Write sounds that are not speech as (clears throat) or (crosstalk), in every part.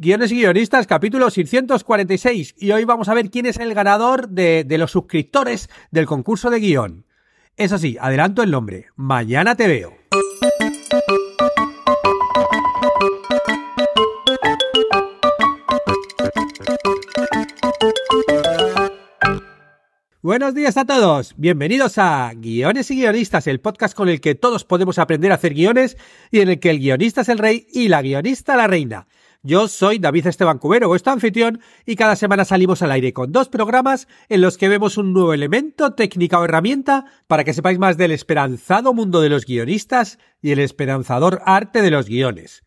Guiones y guionistas, capítulo 646. Y hoy vamos a ver quién es el ganador de, de los suscriptores del concurso de guion. Eso sí, adelanto el nombre. Mañana te veo. Buenos días a todos, bienvenidos a Guiones y Guionistas, el podcast con el que todos podemos aprender a hacer guiones y en el que el guionista es el rey y la guionista la reina. Yo soy David Esteban Cubero, vuestro anfitrión, y cada semana salimos al aire con dos programas en los que vemos un nuevo elemento, técnica o herramienta para que sepáis más del esperanzado mundo de los guionistas y el esperanzador arte de los guiones.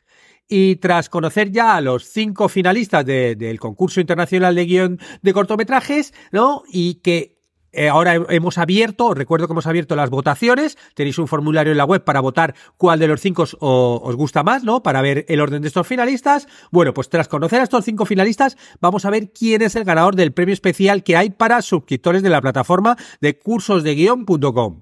Y tras conocer ya a los cinco finalistas del concurso internacional de guion de cortometrajes, ¿no? Y que ahora hemos abierto, recuerdo que hemos abierto las votaciones, tenéis un formulario en la web para votar cuál de los cinco os, os, gusta más, ¿no? Para ver el orden de estos finalistas. Bueno, pues tras conocer a estos cinco finalistas, vamos a ver quién es el ganador del premio especial que hay para suscriptores de la plataforma de cursosdeguion.com.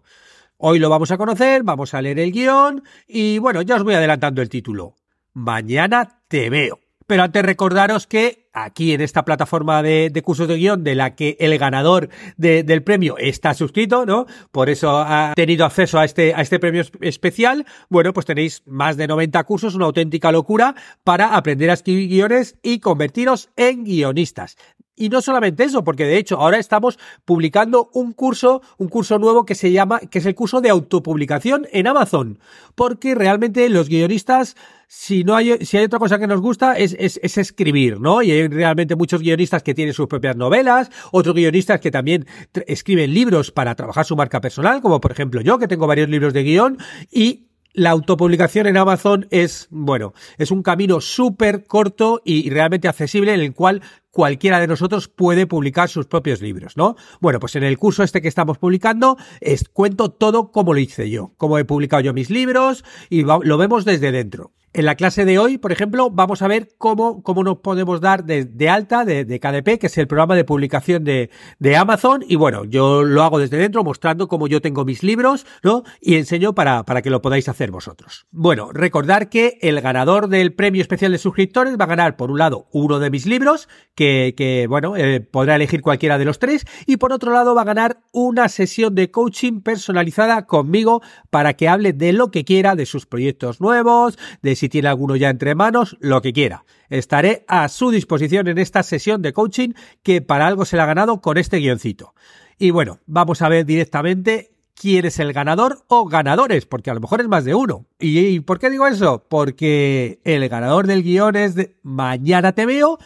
Hoy lo vamos a conocer, vamos a leer el guion y bueno, ya os voy adelantando el título. Mañana te veo. Pero antes recordaros que aquí en esta plataforma de, cursos de guion de la que el ganador de, del premio está suscrito, ¿no? Por eso ha tenido acceso a este, a este premio especial. Bueno, pues tenéis más de 90 cursos, una auténtica locura para aprender a escribir guiones y convertiros en guionistas. Y no solamente eso, porque de hecho ahora estamos publicando un curso, un curso nuevo que se llama, que es el curso de autopublicación en Amazon. Porque realmente los guionistas, si no hay, si hay otra cosa que nos gusta, es, es, es escribir, ¿no? Y hay realmente muchos guionistas que tienen sus propias novelas, otros guionistas que también escriben libros para trabajar su marca personal, como por ejemplo yo, que tengo varios libros de guion, y la autopublicación en Amazon es, bueno, es un camino súper corto y realmente accesible en el cual cualquiera de nosotros puede publicar sus propios libros, ¿no? Bueno, pues en el curso este que estamos publicando es, cuento todo como lo hice yo, cómo he publicado yo mis libros y lo vemos desde dentro. En la clase de hoy, por ejemplo, vamos a ver cómo, cómo nos podemos dar de, alta de, KDP, que es el programa de publicación de, Amazon. Y bueno, yo lo hago desde dentro mostrando cómo yo tengo mis libros, ¿no? Y enseño para, para que lo podáis hacer vosotros. Bueno, recordar que el ganador del premio especial de suscriptores va a ganar, por un lado, uno de mis libros, que, que bueno, eh, podrá elegir cualquiera de los tres. Y por otro lado, va a ganar una sesión de coaching personalizada conmigo para que hable de lo que quiera, de sus proyectos nuevos, de si tiene alguno ya entre manos, lo que quiera. Estaré a su disposición en esta sesión de coaching que para algo se la ha ganado con este guioncito. Y bueno, vamos a ver directamente quién es el ganador o ganadores, porque a lo mejor es más de uno. ¿Y, por qué digo eso? Porque el ganador del guion es de Mañana te veo,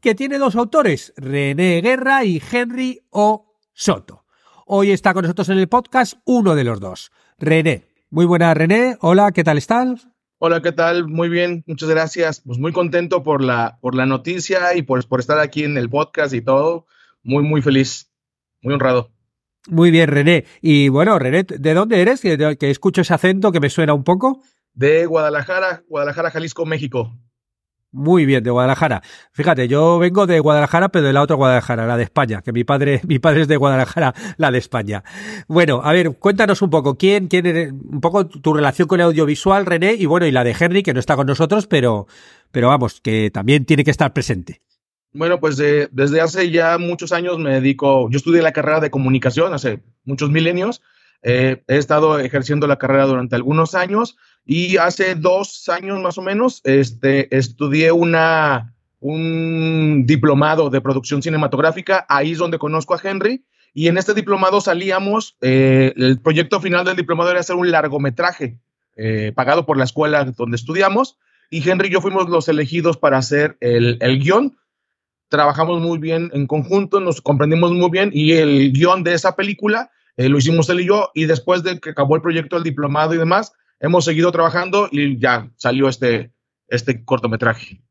que tiene dos autores, René Guerra y Henry O. Soto. Hoy está con nosotros en el podcast uno de los dos, René. Muy buena, René. Hola, ¿qué tal estás? Hola, ¿qué tal? Muy bien, muchas gracias. Pues muy contento por la, por la noticia y por, por estar aquí en el podcast y todo. Muy, muy feliz, muy honrado. Muy bien, René. Y bueno, René, ¿de dónde eres? Que, que escucho ese acento que me suena un poco. De Guadalajara, Guadalajara, Jalisco, México. Muy bien, de Guadalajara. Fíjate, yo vengo de Guadalajara, pero de la otra Guadalajara, la de España, que mi padre, (laughs) mi padre es de Guadalajara, la de España. Bueno, a ver, cuéntanos un poco quién, quién eres, un poco tu relación con el audiovisual, René, y bueno, y la de Henry, que no está con nosotros, pero, pero vamos, que también tiene que estar presente. Bueno, pues de, desde hace ya muchos años me dedico, yo estudié la carrera de comunicación hace muchos milenios, eh, he estado ejerciendo la carrera durante algunos años y hace dos años más o menos este, estudié una, un diplomado de producción cinematográfica. Ahí es donde conozco a Henry. Y en este diplomado salíamos, eh, el proyecto final del diplomado era hacer un largometraje eh, pagado por la escuela donde estudiamos. Y Henry y yo fuimos los elegidos para hacer el, el guion. Trabajamos muy bien en conjunto, nos comprendimos muy bien y el guion de esa película eh, lo hicimos él y yo. Y después de que acabó el proyecto del diplomado y demás, hemos seguido trabajando y ya salió este, este cortometraje.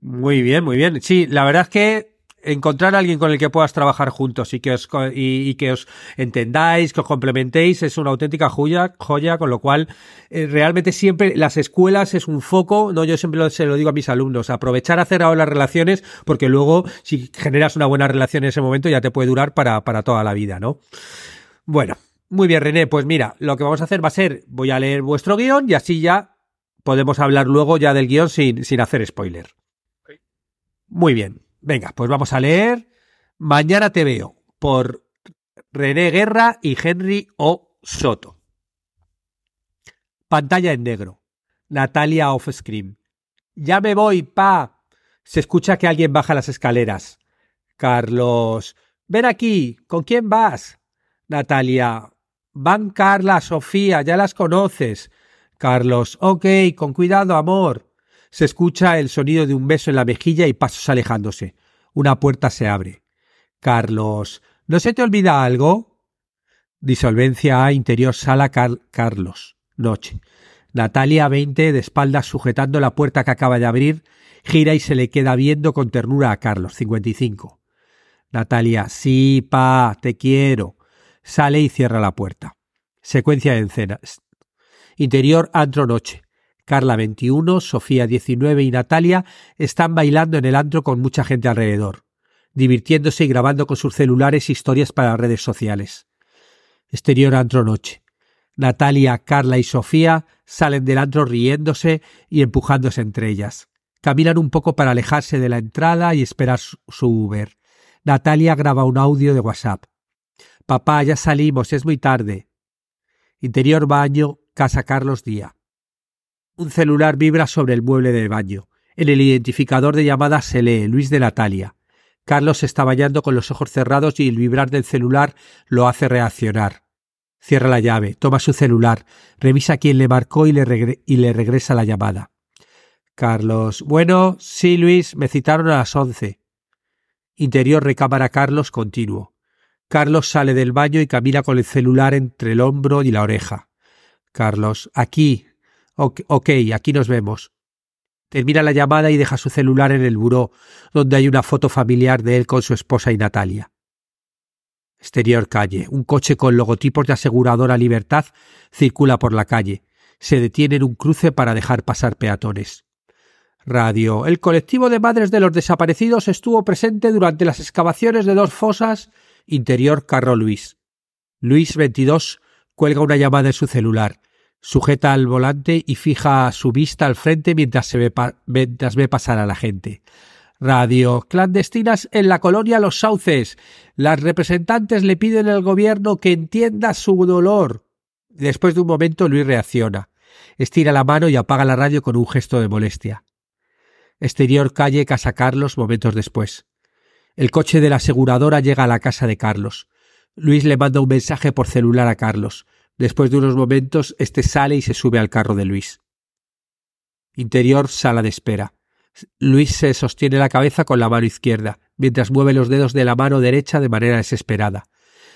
Muy bien, muy bien. Sí, la verdad es que encontrar a alguien con el que puedas trabajar juntos y que os, y, y que os entendáis, que os complementéis, es una auténtica joya, joya con lo cual eh, realmente siempre las escuelas es un foco, no yo siempre lo, se lo digo a mis alumnos, aprovechar a hacer ahora las relaciones porque luego si generas una buena relación en ese momento ya te puede durar para, para toda la vida, ¿no? Bueno, muy bien, René. Pues mira, lo que vamos a hacer va a ser, voy a leer vuestro guion y así ya podemos hablar luego ya del guion sin, sin hacer spoiler. Okay. Muy bien. Venga, pues vamos a leer Mañana te veo por René Guerra y Henry O. Soto. Pantalla en negro. Natalia off-screen. Ya me voy, pa. Se escucha que alguien baja las escaleras. Carlos. Ven aquí. ¿Con quién vas? Natalia. Van Carla, Sofía, ya las conoces. Carlos. Ok, con cuidado, amor. Se escucha el sonido de un beso en la mejilla y pasos alejándose. Una puerta se abre. Carlos. ¿No se te olvida algo? Disolvencia A, interior sala Carlos. Noche. Natalia, veinte, de espaldas sujetando la puerta que acaba de abrir, gira y se le queda viendo con ternura a Carlos, cincuenta y cinco. Natalia, sí, pa, te quiero. Sale y cierra la puerta. Secuencia de escenas. Interior, antro noche. Carla 21, Sofía 19 y Natalia están bailando en el antro con mucha gente alrededor, divirtiéndose y grabando con sus celulares historias para redes sociales. Exterior antro noche. Natalia, Carla y Sofía salen del antro riéndose y empujándose entre ellas. Caminan un poco para alejarse de la entrada y esperar su Uber. Natalia graba un audio de WhatsApp. Papá, ya salimos, es muy tarde. Interior baño, casa Carlos Día. Un celular vibra sobre el mueble del baño. En el identificador de llamada se lee Luis de Natalia. Carlos está bañando con los ojos cerrados y el vibrar del celular lo hace reaccionar. Cierra la llave, toma su celular, revisa quién le marcó y le, y le regresa la llamada. Carlos. Bueno, sí, Luis, me citaron a las once. Interior recámara Carlos continuo. Carlos sale del baño y camina con el celular entre el hombro y la oreja. Carlos. Aquí. Ok, aquí nos vemos. Termina la llamada y deja su celular en el buró, donde hay una foto familiar de él con su esposa y Natalia. Exterior calle. Un coche con logotipos de aseguradora Libertad circula por la calle. Se detiene en un cruce para dejar pasar peatones. Radio. El colectivo de madres de los desaparecidos estuvo presente durante las excavaciones de dos fosas. Interior Carro Luis. Luis 22 cuelga una llamada en su celular. Sujeta al volante y fija su vista al frente mientras, se ve, mientras ve pasar a la gente. Radio. Clandestinas en la colonia Los Sauces. Las representantes le piden al gobierno que entienda su dolor. Después de un momento, Luis reacciona. Estira la mano y apaga la radio con un gesto de molestia. Exterior calle Casa Carlos momentos después. El coche de la aseguradora llega a la casa de Carlos. Luis le manda un mensaje por celular a Carlos. Después de unos momentos, este sale y se sube al carro de Luis. Interior sala de espera. Luis se sostiene la cabeza con la mano izquierda, mientras mueve los dedos de la mano derecha de manera desesperada.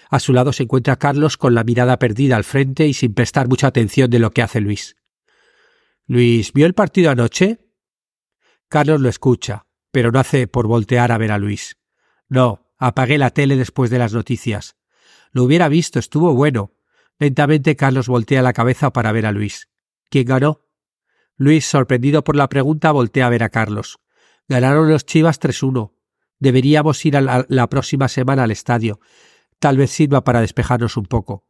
A su lado se encuentra Carlos con la mirada perdida al frente y sin prestar mucha atención de lo que hace Luis. Luis, ¿vio el partido anoche? Carlos lo escucha, pero no hace por voltear a ver a Luis. No, apagué la tele después de las noticias. Lo hubiera visto, estuvo bueno. Lentamente Carlos voltea la cabeza para ver a Luis. ¿Quién ganó? Luis, sorprendido por la pregunta, voltea a ver a Carlos. Ganaron los Chivas 3-1. Deberíamos ir a la, próxima semana al estadio. Tal vez sirva para despejarnos un poco.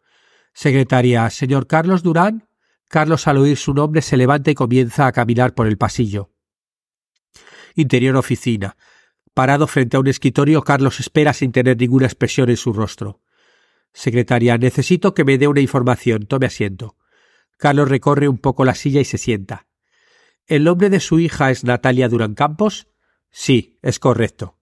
Secretaria, señor Carlos Durán. Carlos, al oír su nombre, se levanta y comienza a caminar por el pasillo. Interior oficina. Parado frente a un escritorio, Carlos espera sin tener ninguna expresión en su rostro. Secretaria, necesito que me dé una información. Tome asiento. Carlos recorre un poco la silla y se sienta. ¿El nombre de su hija es Natalia Durán Campos? Sí, es correcto.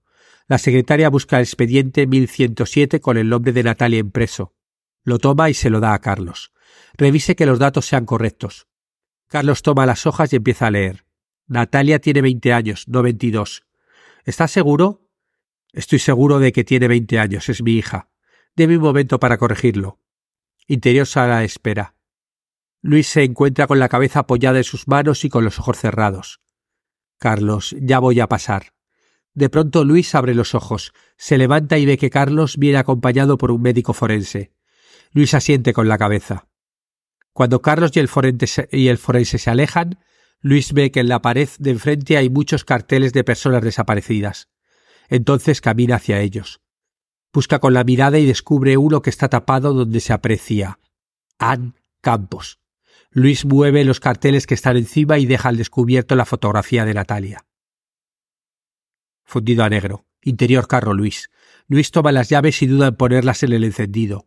La secretaria busca el expediente 1107 con el nombre de Natalia impreso. Lo toma y se lo da a Carlos. Revise que los datos sean correctos. Carlos toma las hojas y empieza a leer. Natalia tiene veinte años, no veintidós. ¿Estás seguro? Estoy seguro de que tiene veinte años, es mi hija. Deme un momento para corregirlo. Interior sala espera. Luis se encuentra con la cabeza apoyada en sus manos y con los ojos cerrados. Carlos, ya voy a pasar. De pronto Luis abre los ojos, se levanta y ve que Carlos viene acompañado por un médico forense. Luis asiente con la cabeza. Cuando Carlos y el, forense, y el forense se alejan, Luis ve que en la pared de enfrente hay muchos carteles de personas desaparecidas. Entonces camina hacia ellos. Busca con la mirada y descubre uno que está tapado donde se aprecia Ann Campos. Luis mueve los carteles que están encima y deja al descubierto la fotografía de Natalia. Fundido a negro. Interior carro Luis. Luis toma las llaves y duda en ponerlas en el encendido.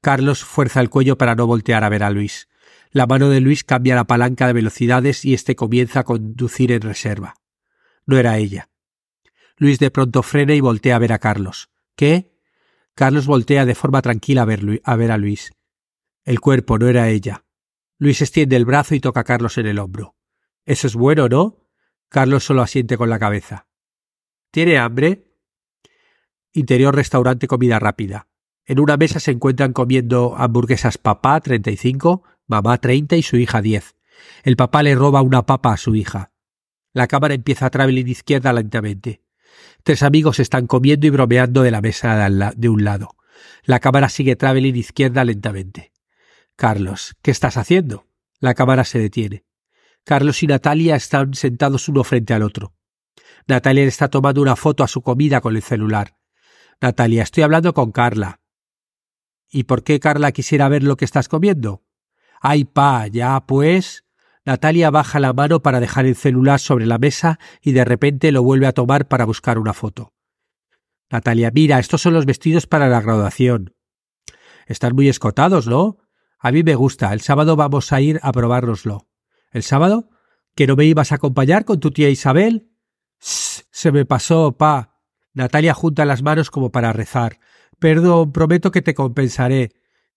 Carlos fuerza el cuello para no voltear a ver a Luis. La mano de Luis cambia la palanca de velocidades y éste comienza a conducir en reserva. No era ella. Luis de pronto frena y voltea a ver a Carlos. ¿Qué? Carlos voltea de forma tranquila a ver, a ver a Luis. El cuerpo no era ella. Luis extiende el brazo y toca a Carlos en el hombro. Eso es bueno, ¿no? Carlos solo asiente con la cabeza. ¿Tiene hambre? Interior restaurante comida rápida. En una mesa se encuentran comiendo hamburguesas papá 35, mamá 30 y su hija 10. El papá le roba una papa a su hija. La cámara empieza a traveling izquierda lentamente. Tres amigos están comiendo y bromeando de la mesa de un lado. La cámara sigue traveling izquierda lentamente. Carlos, ¿qué estás haciendo? La cámara se detiene. Carlos y Natalia están sentados uno frente al otro. Natalia está tomando una foto a su comida con el celular. Natalia, estoy hablando con Carla. ¿Y por qué Carla quisiera ver lo que estás comiendo? Ay, pa, ya, pues. Natalia baja la mano para dejar el celular sobre la mesa y de repente lo vuelve a tomar para buscar una foto. Natalia, mira, estos son los vestidos para la graduación. Están muy escotados, ¿no? A mí me gusta. El sábado vamos a ir a probárnoslo. ¿El sábado? ¿Que no me ibas a acompañar con tu tía Isabel? se me pasó, pa. Natalia junta las manos como para rezar. Perdón, prometo que te compensaré.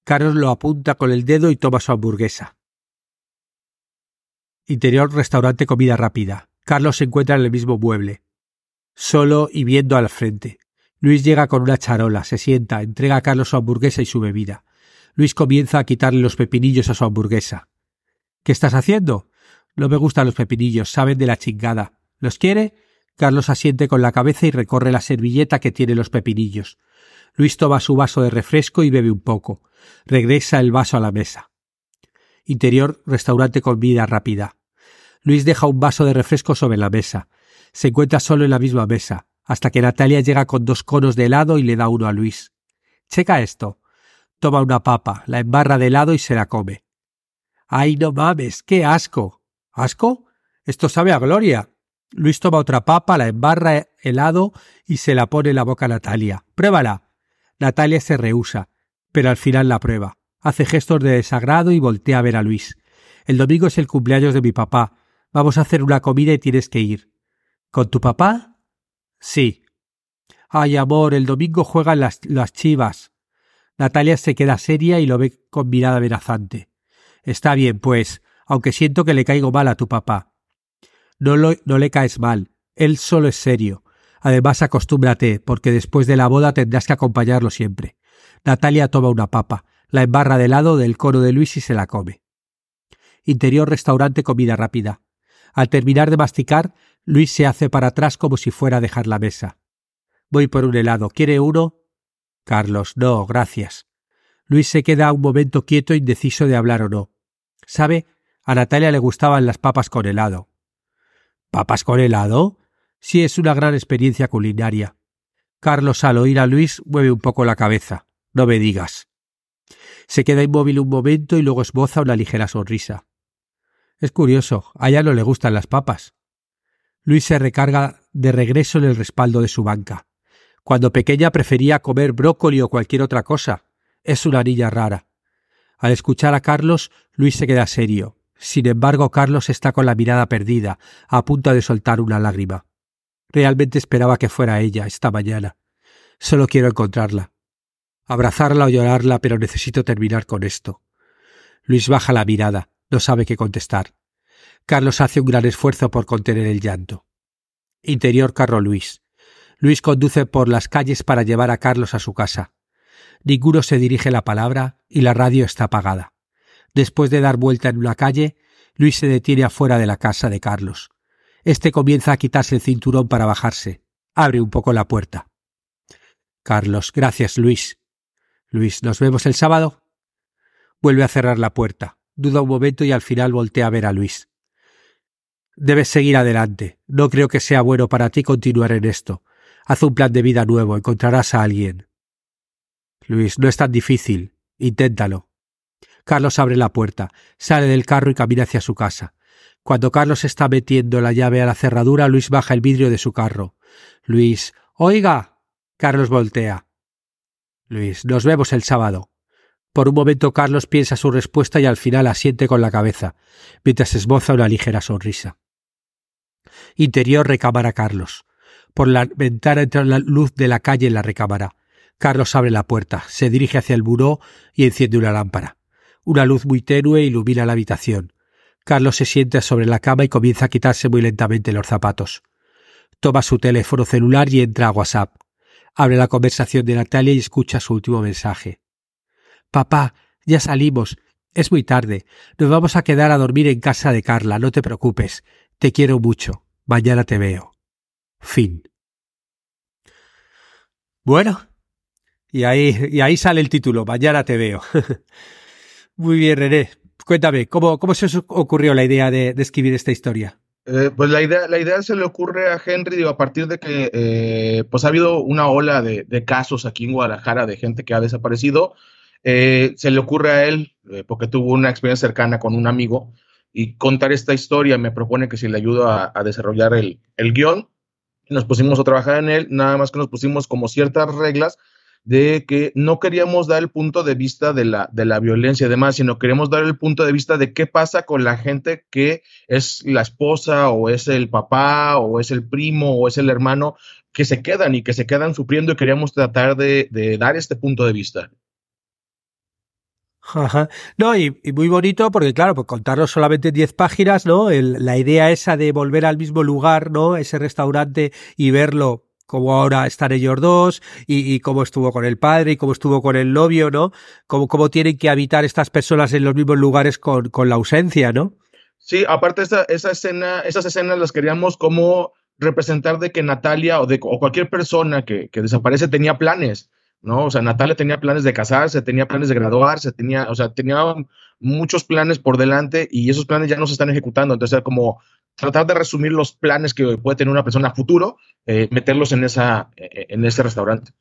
Carlos lo apunta con el dedo y toma su hamburguesa. Interior restaurante comida rápida. Carlos se encuentra en el mismo mueble, solo y viendo al frente. Luis llega con una charola, se sienta, entrega a Carlos su hamburguesa y su bebida. Luis comienza a quitarle los pepinillos a su hamburguesa. ¿Qué estás haciendo? No me gustan los pepinillos, saben de la chingada. ¿Los quiere? Carlos asiente con la cabeza y recorre la servilleta que tiene los pepinillos. Luis toma su vaso de refresco y bebe un poco. Regresa el vaso a la mesa. Interior, restaurante con vida rápida. Luis deja un vaso de refresco sobre la mesa. Se encuentra solo en la misma mesa, hasta que Natalia llega con dos conos de helado y le da uno a Luis. Checa esto. Toma una papa, la embarra de helado y se la come. ¡Ay, no mames! ¡Qué asco! ¿Asco? Esto sabe a gloria. Luis toma otra papa, la embarra helado y se la pone en la boca a Natalia. Pruébala. Natalia se rehúsa, pero al final la prueba. Hace gestos de desagrado y voltea a ver a Luis. El domingo es el cumpleaños de mi papá. Vamos a hacer una comida y tienes que ir. ¿Con tu papá? Sí. Ay, amor, el domingo juegan las, las chivas. Natalia se queda seria y lo ve con mirada amenazante. Está bien, pues, aunque siento que le caigo mal a tu papá. No, no le caes mal. Él solo es serio. Además, acostúmbrate, porque después de la boda tendrás que acompañarlo siempre. Natalia toma una papa, la embarra de lado del cono de Luis y se la come. Interior restaurante comida rápida. Al terminar de masticar, Luis se hace para atrás como si fuera a dejar la mesa. Voy por un helado. ¿Quiere uno? Carlos, no, gracias. Luis se queda un momento quieto, indeciso de hablar o no. ¿Sabe? A Natalia le gustaban las papas con helado. ¿Papas con helado? Sí, es una gran experiencia culinaria. Carlos, al oír a Luis, mueve un poco la cabeza. No me digas. Se queda inmóvil un momento y luego esboza una ligera sonrisa. Es curioso, a ella no le gustan las papas. Luis se recarga de regreso en el respaldo de su banca. Cuando pequeña prefería comer brócoli o cualquier otra cosa. Es una niña rara. Al escuchar a Carlos, Luis se queda serio. Sin embargo, Carlos está con la mirada perdida, a punto de soltar una lágrima. Realmente esperaba que fuera ella esta mañana. Solo quiero encontrarla. Abrazarla o llorarla, pero necesito terminar con esto. Luis baja la mirada, no sabe qué contestar. Carlos hace un gran esfuerzo por contener el llanto. Interior carro Luis. Luis conduce por las calles para llevar a Carlos a su casa. Ninguno se dirige la palabra y la radio está apagada. Después de dar vuelta en una calle, Luis se detiene afuera de la casa de Carlos. Este comienza a quitarse el cinturón para bajarse. Abre un poco la puerta. Carlos, gracias, Luis. Luis, ¿nos vemos el sábado? Vuelve a cerrar la puerta. Duda un momento y al final voltea a ver a Luis. Debes seguir adelante. No creo que sea bueno para ti continuar en esto. Haz un plan de vida nuevo, encontrarás a alguien. Luis, no es tan difícil. Inténtalo. Carlos abre la puerta, sale del carro y camina hacia su casa. Cuando Carlos está metiendo la llave a la cerradura, Luis baja el vidrio de su carro. Luis, oiga. Carlos voltea. Luis, nos vemos el sábado. Por un momento Carlos piensa su respuesta y al final asiente con la cabeza, mientras esboza una ligera sonrisa. Interior recámara Carlos. Por la ventana entra la luz de la calle en la recámara. Carlos abre la puerta, se dirige hacia el buró y enciende una lámpara. Una luz muy tenue ilumina la habitación. Carlos se sienta sobre la cama y comienza a quitarse muy lentamente los zapatos. Toma su teléfono celular y entra a WhatsApp. Abre la conversación de Natalia y escucha su último mensaje. Papá, ya salimos. Es muy tarde. Nos vamos a quedar a dormir en casa de Carla, no te preocupes. Te quiero mucho. Mañana te veo. Fin. Bueno, y ahí, y ahí sale el título, Mañana te veo. (laughs) Muy bien, René. Cuéntame, ¿cómo, cómo se os ocurrió la idea de, escribir esta historia? Eh, pues la idea, la idea se le ocurre a Henry, digo, a partir de que eh, pues ha habido una ola de, casos aquí en Guadalajara de gente que ha desaparecido. Eh, se le ocurre a él, porque tuvo una experiencia cercana con un amigo, y contar esta historia me propone que si le ayudo a, desarrollar el, guion, nos pusimos a trabajar en él, nada más que nos pusimos como ciertas reglas de que no queríamos dar el punto de vista de la, de violencia y demás, sino queríamos dar el punto de vista de qué pasa con la gente que es la esposa o es el papá o es el primo o es el hermano que se quedan y que se quedan sufriendo y queríamos tratar de dar este punto de vista. Ajá. No, y, muy bonito porque, claro, pues contarlo solamente 10 páginas, ¿no? la idea esa de volver al mismo lugar, ¿no? Ese restaurante y verlo como ahora están ellos dos y, cómo estuvo con el padre y cómo estuvo con el novio, ¿no? Cómo, cómo tienen que habitar estas personas en los mismos lugares con, con la ausencia, ¿no? Sí, aparte esa, esa escena, esas escenas las queríamos como representar de que Natalia o, de, o cualquier persona que desaparece tenía planes ¿no? O sea, Natalia tenía planes de casarse, tenía planes de graduarse, tenía, o sea, tenía muchos planes por delante y esos planes ya no se están ejecutando. Entonces, como tratar de resumir los planes que puede tener una persona a futuro, eh, meterlos en, esa, en ese restaurante.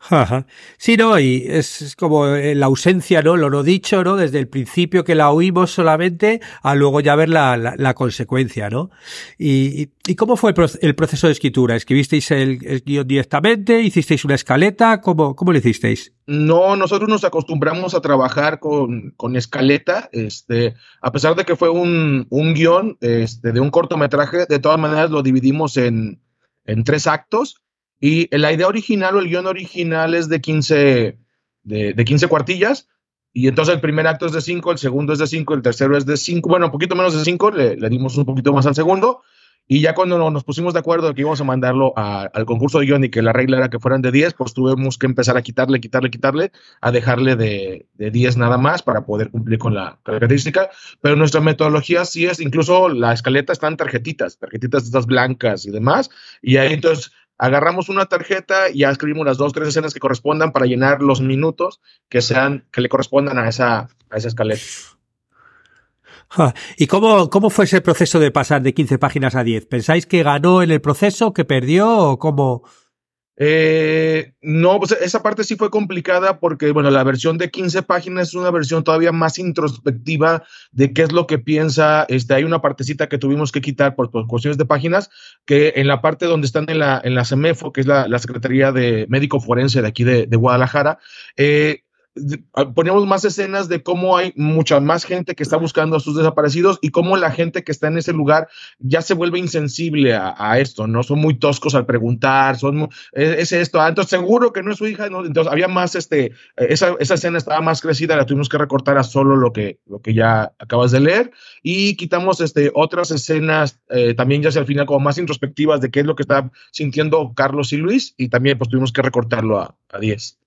Ajá. Sí, no, y es, como eh, la ausencia, ¿no? Lo no dicho, ¿no? Desde el principio que la oímos solamente a luego ya ver la, la, consecuencia, ¿no? Y, y, cómo fue el, proceso de escritura? ¿Escribisteis el, guion directamente? ¿Hicisteis una escaleta? ¿Cómo, cómo lo hicisteis? No, nosotros nos acostumbramos a trabajar con, con escaleta, este, a pesar de que fue un, un guion este, de un cortometraje, de todas maneras lo dividimos en, en tres actos y la idea original o el guion original es de 15, de, de 15 cuartillas. Y entonces el primer acto es de 5, el segundo es de 5, el tercero es de 5, bueno, un poquito menos de 5, le, le, dimos un poquito más al segundo. Y ya cuando nos pusimos de acuerdo de que íbamos a mandarlo al concurso de guion y que la regla era que fueran de 10, pues tuvimos que empezar a quitarle, quitarle, quitarle, a dejarle de, de 10 nada más para poder cumplir con la característica. Pero nuestra metodología sí es, incluso la escaleta están tarjetitas, tarjetitas estas blancas y demás. Y ahí entonces agarramos una tarjeta y ya escribimos las dos, tres escenas que correspondan para llenar los minutos que sean, que le correspondan a esa, a esa. ¿Y cómo, cómo fue ese proceso de pasar de 15 páginas a 10? ¿Pensáis que ganó en el proceso, que perdió o cómo? Eh, no, pues esa parte sí fue complicada porque, bueno, la versión de 15 páginas es una versión todavía más introspectiva de qué es lo que piensa. Este, hay una partecita que tuvimos que quitar por, cuestiones de páginas, que en la parte donde están en la, en la CEMEFO, que es la, Secretaría de Médico Forense de aquí de, de Guadalajara, eh, poníamos más escenas de cómo hay mucha más gente que está buscando a sus desaparecidos y cómo la gente que está en ese lugar ya se vuelve insensible a, esto, ¿no? Son muy toscos al preguntar, son, es, esto, ah, entonces seguro que no es su hija, ¿no? Entonces había más, este, esa, esa, escena estaba más crecida, la tuvimos que recortar a solo lo que, lo que ya acabas de leer y quitamos, este, otras escenas eh, también ya sea al final como más introspectivas de qué es lo que está sintiendo Carlos y Luis y también pues tuvimos que recortarlo a, a 10.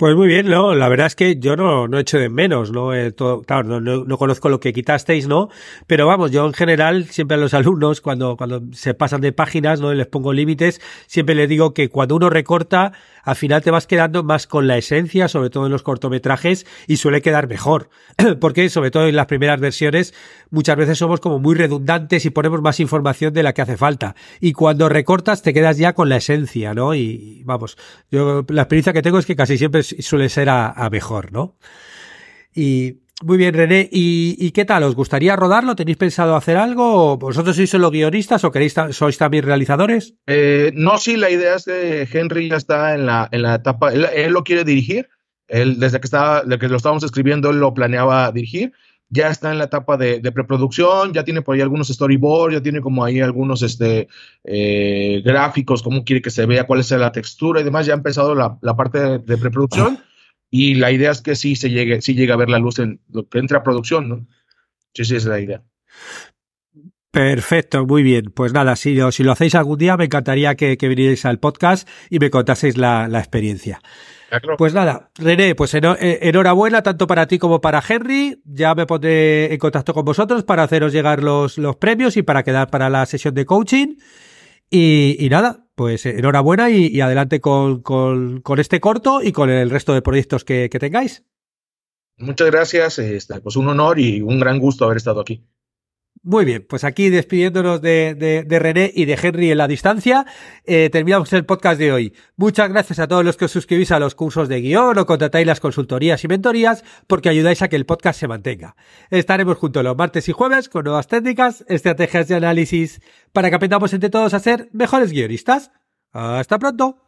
Pues muy bien, no, la verdad es que yo no, no echo de menos, ¿no? Eh, todo, claro, no, no, conozco lo que quitasteis, ¿no? Pero vamos, yo en general, siempre a los alumnos, cuando, cuando se pasan de páginas, ¿no? les pongo límites, siempre les digo que cuando uno recorta, al final te vas quedando más con la esencia, sobre todo en los cortometrajes, y suele quedar mejor. (clears throat) Porque, sobre todo en las primeras versiones, muchas veces somos como muy redundantes y ponemos más información de la que hace falta. Y cuando recortas, te quedas ya con la esencia, ¿no? Y vamos, yo la experiencia que tengo es que casi siempre suele ser a, mejor, ¿no? Y, Muy bien, René. ¿Y, qué tal? ¿Os gustaría rodarlo? ¿Tenéis pensado hacer algo? ¿Vosotros sois solo guionistas o queréis sois también realizadores? Eh, no, sí, la idea es que Henry ya está en la, en la etapa, él, lo quiere dirigir. Desde que, estaba, desde que lo estábamos escribiendo, él lo planeaba dirigir. Ya está en la etapa de, preproducción, ya tiene por ahí algunos storyboards, ya tiene como ahí algunos este, eh, gráficos, cómo quiere que se vea, cuál es la textura y demás. Ya ha empezado la, parte de preproducción. Y la idea es que sí se llegue, sí llegue a ver la luz en lo que entra a producción, ¿no? Sí, sí, es la idea. Perfecto, muy bien. Pues nada, si lo, si lo hacéis algún día, me encantaría que, que vinierais al podcast y me contaseis la, la experiencia. Pues nada, René, pues eh, enhorabuena tanto para ti como para Henry. Ya me pondré en contacto con vosotros para haceros llegar los, los premios y para quedar para la sesión de coaching. Y, nada, pues enhorabuena y, adelante con, este corto y con el resto de proyectos que, tengáis. Muchas gracias, este, pues un honor y un gran gusto haber estado aquí. Muy bien, pues aquí despidiéndonos de, de, René y de Henry en la distancia, eh, terminamos el podcast de hoy. Muchas gracias a todos los que os suscribís a los cursos de guion o contratáis las consultorías y mentorías porque ayudáis a que el podcast se mantenga. Estaremos juntos los martes y jueves con nuevas técnicas, estrategias de análisis para que aprendamos entre todos a ser mejores guionistas. Hasta pronto.